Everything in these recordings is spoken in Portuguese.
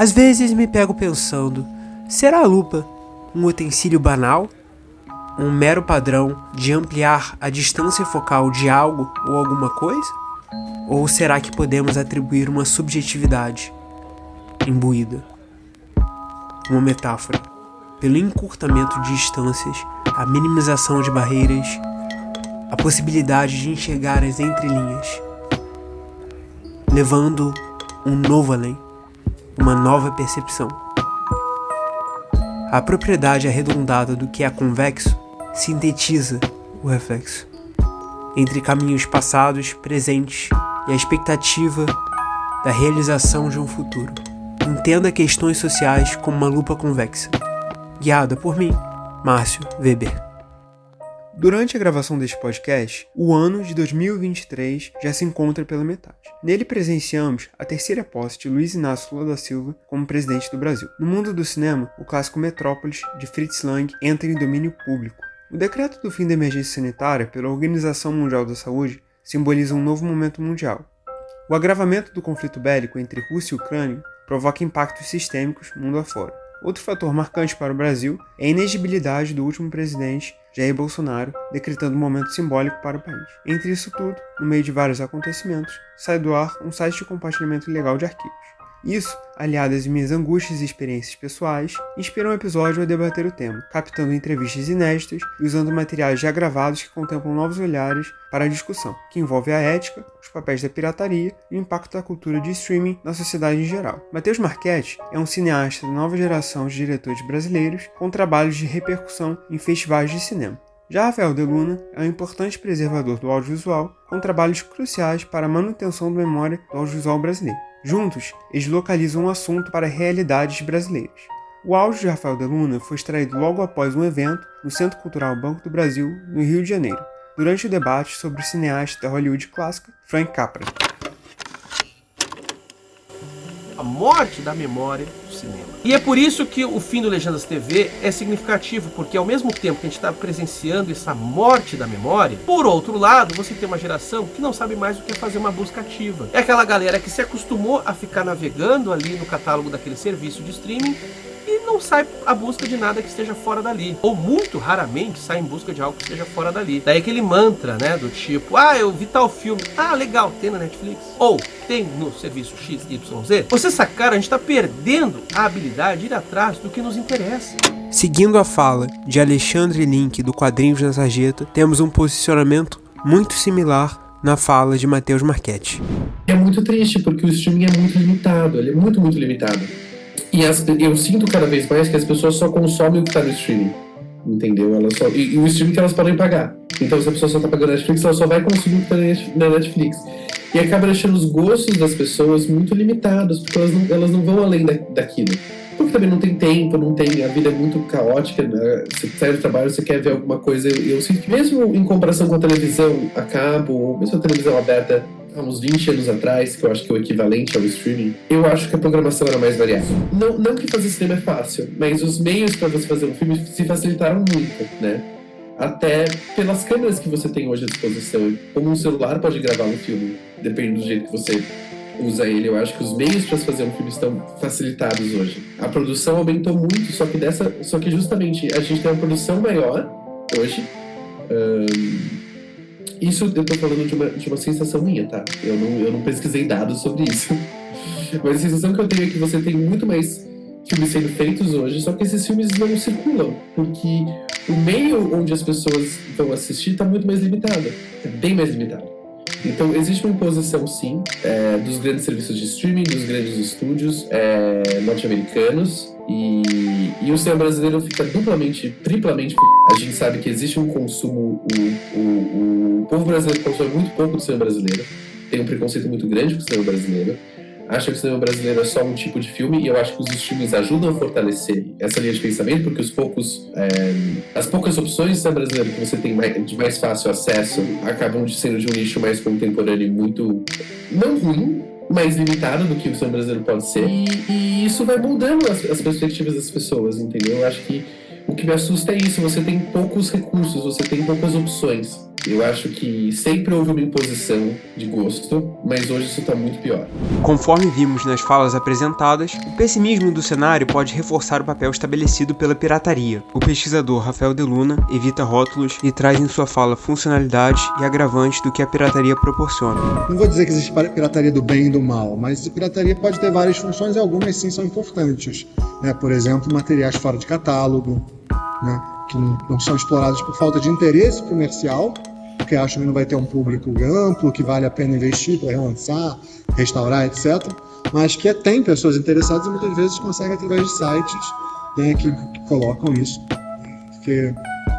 Às vezes me pego pensando: será a lupa um utensílio banal? Um mero padrão de ampliar a distância focal de algo ou alguma coisa? Ou será que podemos atribuir uma subjetividade imbuída? Uma metáfora pelo encurtamento de distâncias, a minimização de barreiras, a possibilidade de enxergar as entrelinhas, levando um novo além, uma nova percepção. A propriedade arredondada do que é convexo sintetiza o reflexo entre caminhos passados, presentes e a expectativa da realização de um futuro. Entenda questões sociais como uma lupa convexa. Guiada por mim, Márcio Weber. Durante a gravação deste podcast, o ano de 2023 já se encontra pela metade. Nele presenciamos a terceira posse de Luiz Inácio Lula da Silva como presidente do Brasil. No mundo do cinema, o clássico Metrópolis, de Fritz Lang, entra em domínio público. O decreto do fim da emergência sanitária pela Organização Mundial da Saúde simboliza um novo momento mundial. O agravamento do conflito bélico entre Rússia e Ucrânia provoca impactos sistêmicos mundo afora. Outro fator marcante para o Brasil é a inegibilidade do último presidente, Jair Bolsonaro, decretando um momento simbólico para o país. Entre isso tudo, no meio de vários acontecimentos, sai do ar um site de compartilhamento ilegal de arquivos. Isso, aliado às minhas angústias e experiências pessoais, inspirou um episódio a debater o tema, captando entrevistas inéditas e usando materiais já gravados que contemplam novos olhares para a discussão, que envolve a ética, os papéis da pirataria e o impacto da cultura de streaming na sociedade em geral. Matheus Marchetti é um cineasta da nova geração de diretores brasileiros com trabalhos de repercussão em festivais de cinema. Já Rafael De Luna é um importante preservador do audiovisual, com trabalhos cruciais para a manutenção da memória do audiovisual brasileiro. Juntos, eles localizam um assunto para realidades brasileiras. O áudio de Rafael de Luna foi extraído logo após um evento no Centro Cultural Banco do Brasil, no Rio de Janeiro, durante o debate sobre o cineasta da Hollywood clássica Frank Capra. A morte da memória cinema. E é por isso que o fim do Legendas TV é significativo, porque ao mesmo tempo que a gente está presenciando essa morte da memória, por outro lado, você tem uma geração que não sabe mais o que é fazer uma busca ativa. É aquela galera que se acostumou a ficar navegando ali no catálogo daquele serviço de streaming não sai à busca de nada que esteja fora dali. Ou muito raramente sai em busca de algo que esteja fora dali. Daí aquele mantra, né? Do tipo, ah, eu vi tal filme. Ah, legal, tem na Netflix. Ou tem no serviço XYZ. Você sacar, a gente está perdendo a habilidade de ir atrás do que nos interessa. Seguindo a fala de Alexandre Link do Quadrinhos na Sarjeta, temos um posicionamento muito similar na fala de Matheus Marchetti. É muito triste porque o streaming é muito limitado, ele é muito, muito limitado. E as, eu sinto cada vez mais que as pessoas só consomem o que está no streaming. Entendeu? Elas só, e, e, o streaming que elas podem pagar. Então, se a pessoa só está pagando Netflix, ela só vai consumir o que está na Netflix. E acaba deixando os gostos das pessoas muito limitados, porque elas não, elas não vão além da, daquilo. Porque também não tem tempo, não tem. A vida é muito caótica, né? Você sai do trabalho, você quer ver alguma coisa. Eu, eu sinto que, mesmo em comparação com a televisão a cabo, ou mesmo a televisão aberta, há uns 20 anos atrás, que eu acho que é o equivalente ao streaming, eu acho que a programação era mais variada. Não, não que fazer cinema é fácil, mas os meios para você fazer um filme se facilitaram muito, né? Até pelas câmeras que você tem hoje à disposição. Como um celular pode gravar um filme, dependendo do jeito que você usa ele. Eu acho que os meios para fazer um filme estão facilitados hoje. A produção aumentou muito, só que dessa, só que justamente a gente tem uma produção maior hoje. Um, isso eu tô falando de uma, de uma sensação minha, tá? Eu não, eu não pesquisei dados sobre isso. Mas a sensação que eu tenho é que você tem muito mais filmes sendo feitos hoje, só que esses filmes não circulam, porque o meio onde as pessoas vão assistir está muito mais limitado, é bem mais limitado. Então existe uma imposição sim é, dos grandes serviços de streaming, dos grandes estúdios é, norte-americanos e, e, o cinema brasileiro fica duplamente, triplamente. A gente sabe que existe um consumo, o, o, o povo brasileiro consome muito pouco do cinema brasileiro, tem um preconceito muito grande com o cinema brasileiro acha que o cinema brasileiro é só um tipo de filme e eu acho que os streams ajudam a fortalecer essa linha de pensamento porque os poucos é, as poucas opções de cinema brasileiro que você tem mais, de mais fácil acesso acabam de sendo de um nicho mais contemporâneo e muito não ruim mais limitado do que o cinema brasileiro pode ser e, e isso vai mudando as, as perspectivas das pessoas entendeu eu acho que o que me assusta é isso, você tem poucos recursos, você tem poucas opções. Eu acho que sempre houve uma imposição de gosto, mas hoje isso está muito pior. Conforme vimos nas falas apresentadas, o pessimismo do cenário pode reforçar o papel estabelecido pela pirataria. O pesquisador Rafael Deluna evita rótulos e traz em sua fala funcionalidades e agravantes do que a pirataria proporciona. Não vou dizer que existe pirataria do bem e do mal, mas a pirataria pode ter várias funções e algumas sim são importantes. Né? Por exemplo, materiais fora de catálogo, né? que não são explorados por falta de interesse comercial, porque acham que não vai ter um público amplo, que vale a pena investir para relançar, restaurar, etc. Mas que tem pessoas interessadas e muitas vezes conseguem através de sites né, que, que, colocam isso, porque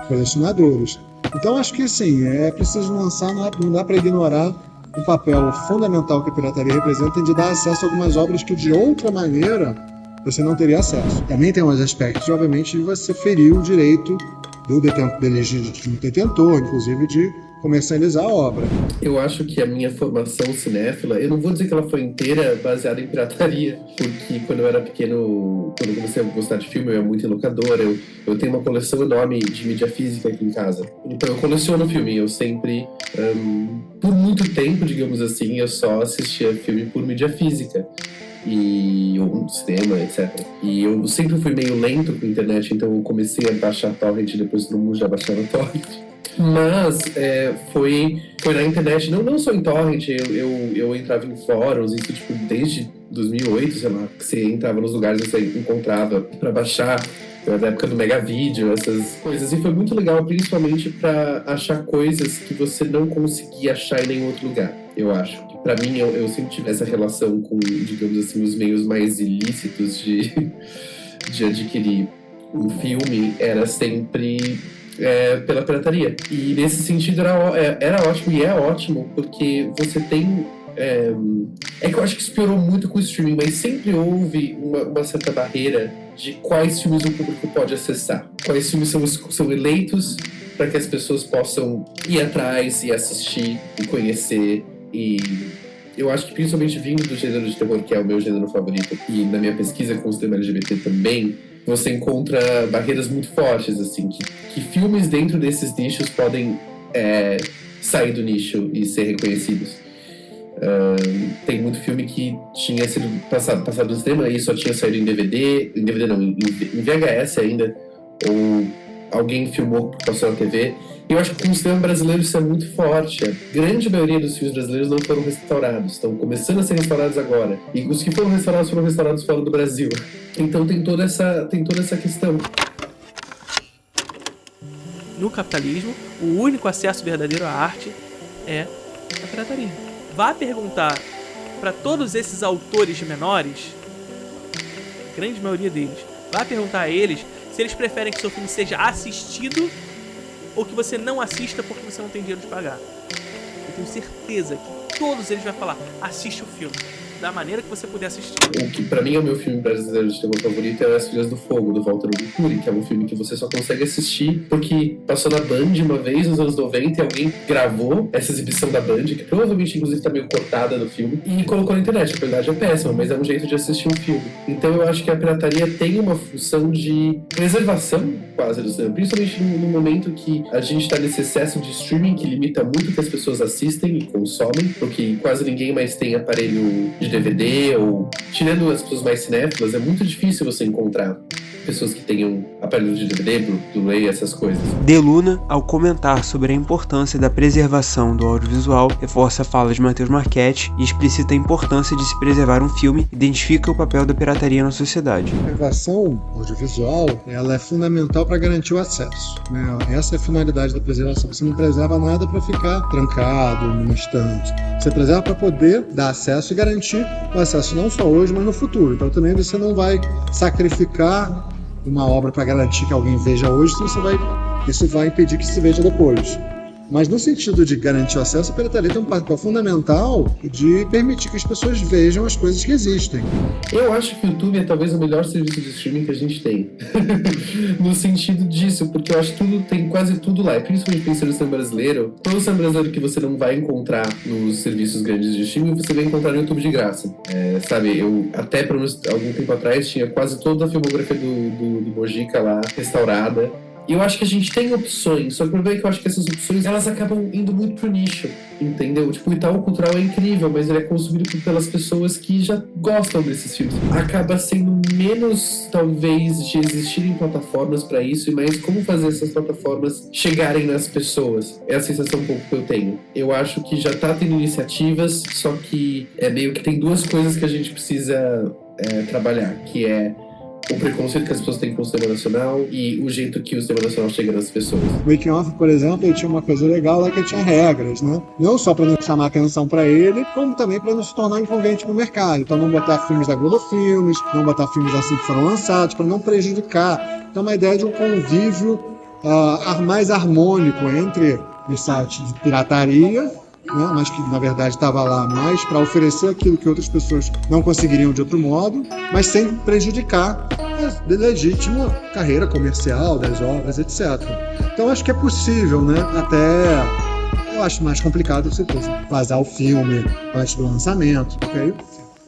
colecionadores. Então acho que sim, é preciso lançar, não, é, não dá para ignorar o papel fundamental que a pirataria representa de dar acesso a algumas obras que de outra maneira você não teria acesso. Também tem uns aspectos, obviamente, de você ferir o direito do legítimo detentor, inclusive de comercializar a obra. Eu acho que a minha formação cinéfila, eu não vou dizer que ela foi inteira baseada em pirataria, porque quando eu era pequeno, quando eu comecei a gostar de filme, eu ia muito em locadora, eu, eu tenho uma coleção enorme de mídia física aqui em casa. Então eu coleciono filme, eu sempre, um, por muito tempo, digamos assim, eu só assistia filme por mídia física e ou cinema, etc. E eu sempre fui meio lento com a internet, então eu comecei a baixar torrent, depois todo mundo já baixava torrent. Mas é, foi, foi na internet, não, não só em torrent, eu, eu, eu entrava em fóruns, isso tipo desde 2008, sei lá, que você entrava nos lugares e você encontrava para baixar na época do Mega Vídeo, essas coisas. E foi muito legal, principalmente para achar coisas que você não conseguia achar em nenhum outro lugar, eu acho. Para mim, eu, eu, sempre tive essa relação com, digamos assim, os meios mais ilícitos de, de adquirir um filme, era sempre é, pela pirataria. E nesse sentido era, é, era ótimo e é ótimo, porque você tem é, é, que eu acho que isso piorou muito com o streaming, mas sempre houve uma, uma, certa barreira de quais filmes o público pode acessar. Quais filmes são, são eleitos para que as pessoas possam ir atrás e assistir e conhecer. E eu acho que principalmente vindo do gênero de terror, que é o meu gênero favorito, e na minha pesquisa com o cinema LGBT também, você encontra barreiras muito fortes, assim, que, que filmes dentro desses nichos podem é, sair do nicho e ser reconhecidos. Uh, tem muito filme que tinha sido passado, passado no cinema e só tinha saído em DVD, em DVD não, em, em VHS ainda, ou alguém filmou, passou na TV. Eu acho que o cinema brasileiro isso é muito forte. A grande maioria dos filmes brasileiros não foram restaurados, estão começando a ser restaurados agora. E os que foram restaurados foram restaurados fora do Brasil. Então tem toda essa, tem toda essa questão. No capitalismo, o único acesso verdadeiro à arte é a pirataria. Vá perguntar para todos esses autores menores, a grande maioria deles, vá perguntar a eles se eles preferem que seu filme seja assistido ou que você não assista porque você não tem dinheiro de pagar. Eu tenho certeza que todos eles vão falar: assiste o filme da maneira que você puder assistir. O que pra mim é o meu filme brasileiro de terror favorito é As Filhas do Fogo, do Walter Uguri, que é um filme que você só consegue assistir porque passou na Band uma vez nos anos 90 e alguém gravou essa exibição da Band, que provavelmente inclusive tá meio cortada do filme, e colocou na internet. A qualidade é péssima, mas é um jeito de assistir um filme. Então eu acho que a pirataria tem uma função de preservação quase do cinema, principalmente no, momento que a gente tá nesse excesso de streaming que limita muito o que as pessoas assistem e consomem, porque quase ninguém mais tem aparelho de DVD ou tirando as pessoas mais cinéfilas, é muito difícil você encontrar pessoas que tenham aparelhos de DVD, Blu-ray, essas coisas. Deluna, ao comentar sobre a importância da preservação do audiovisual, reforça a fala de Matheus Marchetti e explicita a importância de se preservar um filme, identifica o papel da pirataria na sociedade. A preservação audiovisual ela é fundamental para garantir o acesso. Né? Essa é a finalidade da preservação. Você não preserva nada para ficar trancado numa estante. Você preserva para poder dar acesso e garantir o acesso não só hoje, mas no futuro. Então também você não vai sacrificar uma obra para garantir que alguém veja hoje, então você vai, isso vai impedir que se veja depois. Mas no sentido de garantir o acesso, a pirataria tem um papel fundamental de permitir que as pessoas vejam as coisas que existem. Eu acho que o YouTube é talvez o melhor serviço de streaming que a gente tem. no sentido disso, porque eu acho que tudo tem quase tudo lá. Principalmente pensando no brasileiro, todo cinema brasileiro que você não vai encontrar nos serviços grandes de streaming, você vai encontrar no YouTube de graça. É, sabe, eu até por algum tempo atrás tinha quase toda a filmografia do, do, do Mojica lá restaurada eu acho que a gente tem opções, só que o problema é que eu acho que essas opções elas acabam indo muito pro nicho, entendeu? Tipo, o Itaú Cultural é incrível, mas ele é consumido pelas pessoas que já gostam desses filmes. Acaba sendo menos, talvez, de existirem plataformas para isso e mais como fazer essas plataformas chegarem nas pessoas. É a sensação um pouco que eu tenho. Eu acho que já tá tendo iniciativas, só que é meio que tem duas coisas que a gente precisa é, trabalhar, que é o preconceito que as pessoas têm com o cinema nacional e o jeito que o cinema nacional chega nas pessoas. O Making Off, por exemplo, ele tinha uma coisa legal lá que tinha regras, né? Não só para não chamar atenção para ele, como também para não se tornar inconveniente no mercado. Então, não botar filmes da Globo Filmes, não botar filmes assim que foram lançados, para não prejudicar. Então, uma ideia de um convívio uh, mais harmônico entre os sites de pirataria né, mas que na verdade estava lá mais para oferecer aquilo que outras pessoas não conseguiriam de outro modo, mas sem prejudicar a legítima carreira comercial das obras, etc. Então acho que é possível, né? Até eu acho mais complicado você vazar o filme antes do lançamento, porque aí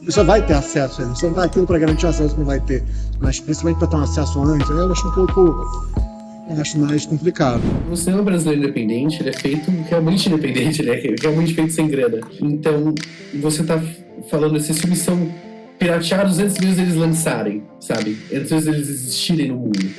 você vai ter acesso a ele. Você não vai aquilo para garantir acesso, não vai ter. Mas principalmente para ter um acesso antes, eu acho um pouco acho mais complicado. O cinema brasileiro independente, ele é feito realmente independente, ele é realmente feito sem grana. Então, você tá falando, esses filmes são pirateados antes mesmo eles lançarem, sabe? Antes mesmo eles existirem no mundo.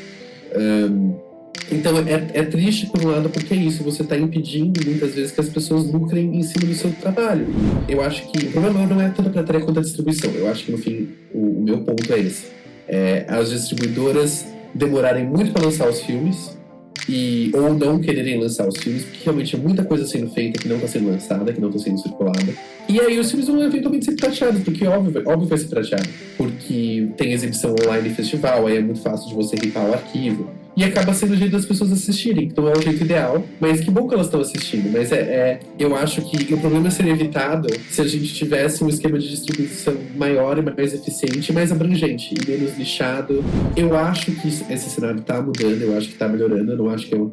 Um, então é, é, triste por um lado porque é isso, você está impedindo muitas vezes que as pessoas lucrem em cima do seu trabalho. Eu acho que o problema não é tanto a pirataria quanto a distribuição. Eu acho que no fim o, o meu ponto é esse. É, as distribuidoras demorarem muito para lançar os filmes e ou não quererem lançar os filmes, porque realmente é muita coisa sendo feita que não está sendo lançada, que não está sendo circulada. E aí os filmes vão eventualmente ser prateados, porque óbvio, óbvio vai ser prateado. Porque tem exibição online e festival, aí é muito fácil de você ripar o arquivo. E acaba sendo o jeito das pessoas assistirem. Então é o jeito ideal. Mas que bom que elas estão assistindo. Mas é, é, eu acho que o problema seria evitado se a gente tivesse um esquema de distribuição maior e mais eficiente, mais abrangente e menos lixado. Eu acho que esse cenário está mudando, eu acho que está melhorando. Eu não acho que é um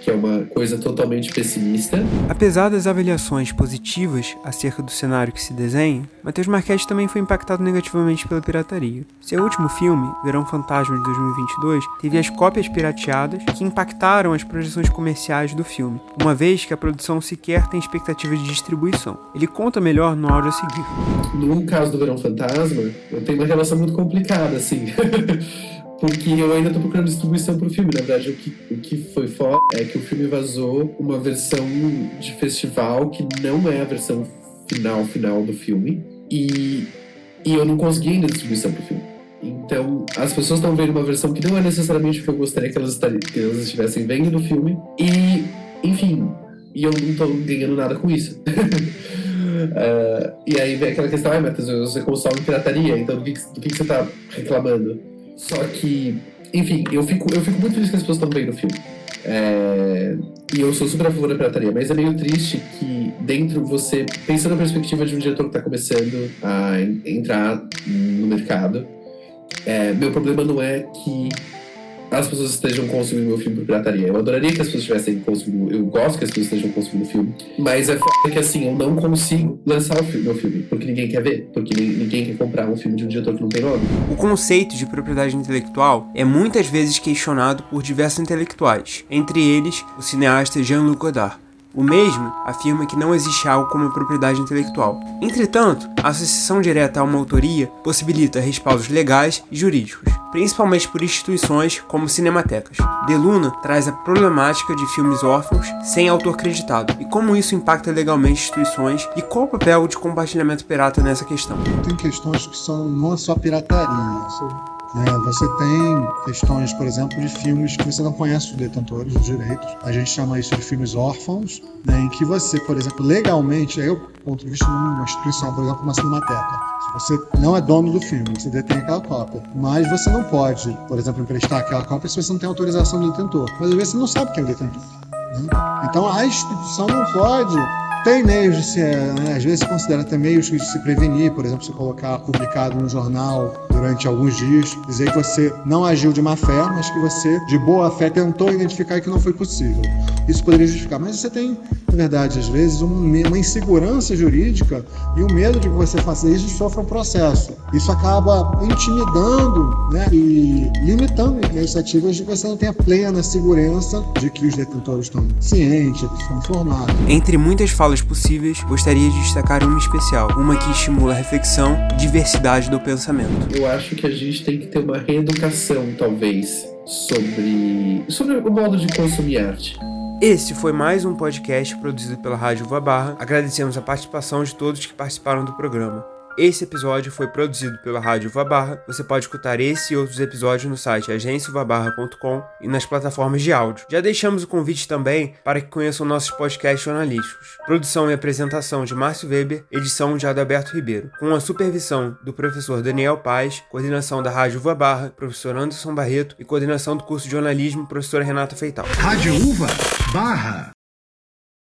que é uma coisa totalmente pessimista. Apesar das avaliações positivas acerca do cenário que se desenha, Matheus Marquette também foi impactado negativamente pela pirataria. Seu último filme, Verão Fantasma de 2022, teve as cópias pirateadas que impactaram as projeções comerciais do filme, uma vez que a produção sequer tem expectativa de distribuição. Ele conta melhor no áudio a seguir. No caso do Verão Fantasma, eu tenho uma relação muito complicada, assim. porque eu ainda tô procurando distribuição pro filme. Na verdade, o que, o que foi foda é que o filme vazou uma versão de festival que não é a versão final, final do filme. E, e eu não consegui ainda distribuição pro filme. Então, as pessoas estão vendo uma versão que não é necessariamente o que eu gostaria que elas, que elas estivessem vendo no filme. E, enfim, e eu não tô ganhando nada com isso. uh, e aí vem aquela questão, ai, Matheus, você consome pirataria, então do que, do que você tá reclamando? Só que, enfim, eu fico, eu fico muito feliz que as pessoas estão vendo o filme. É, e eu sou super a favor da pirataria, mas é meio triste que dentro você, pensando na perspectiva de um diretor que está começando a entrar no mercado, é, meu problema não é que as pessoas estejam consumindo meu filme por pirataria. Eu adoraria que as pessoas estivessem consumindo. Eu gosto que as pessoas estejam consumindo o filme. Mas é foda que assim, eu não consigo lançar o filme, meu filme. Porque ninguém quer ver. Porque ninguém quer comprar um filme de um diretor que não tem nome. O conceito de propriedade intelectual é muitas vezes questionado por diversos intelectuais. Entre eles, o cineasta Jean-Luc Godard. O mesmo afirma que não existe algo como propriedade intelectual. Entretanto, a associação direta a uma autoria possibilita respaldos legais e jurídicos, principalmente por instituições como cinematecas. De Luna traz a problemática de filmes órfãos sem autor creditado e como isso impacta legalmente instituições e qual o papel de compartilhamento pirata nessa questão. Tem questões que são não só pirataria, é, você tem questões, por exemplo, de filmes que você não conhece os detentores dos direitos. A gente chama isso de filmes órfãos, né, em que você, por exemplo, legalmente, aí eu ponto de vista de uma instituição, por exemplo, uma cinemateca. Você não é dono do filme, você detém aquela cópia. Mas você não pode, por exemplo, emprestar aquela cópia se você não tem autorização do detentor. Mas às vezes você não sabe quem é o detentor. Né? Então a instituição não pode Tem meios de se, né, às vezes se considera até meios de se prevenir, por exemplo, se colocar publicado no jornal durante alguns dias, dizer que você não agiu de má fé, mas que você, de boa fé, tentou identificar que não foi possível. Isso poderia justificar. Mas você tem, na verdade, às vezes, uma insegurança jurídica e o medo de que você faça isso e sofra um processo. Isso acaba intimidando né, e limitando iniciativas de que você não tenha plena segurança de que os detentores estão cientes, estão informados. Entre muitas falas possíveis, gostaria de destacar uma especial, uma que estimula a reflexão e diversidade do pensamento. Eu acho que a gente tem que ter uma reeducação, talvez, sobre, sobre o modo de consumir arte. Esse foi mais um podcast produzido pela Rádio Uva Barra. Agradecemos a participação de todos que participaram do programa. Esse episódio foi produzido pela Rádio Vabarra. Você pode escutar esse e outros episódios no site agenciavabarra.com e nas plataformas de áudio. Já deixamos o convite também para que conheçam nossos podcasts jornalísticos. Produção e apresentação de Márcio Weber, edição de Adalberto Ribeiro, com a supervisão do professor Daniel Paz, coordenação da Rádio Uva Barra, professor Anderson Barreto e coordenação do curso de jornalismo, professora Renata Feital. Rádio Uva Barra.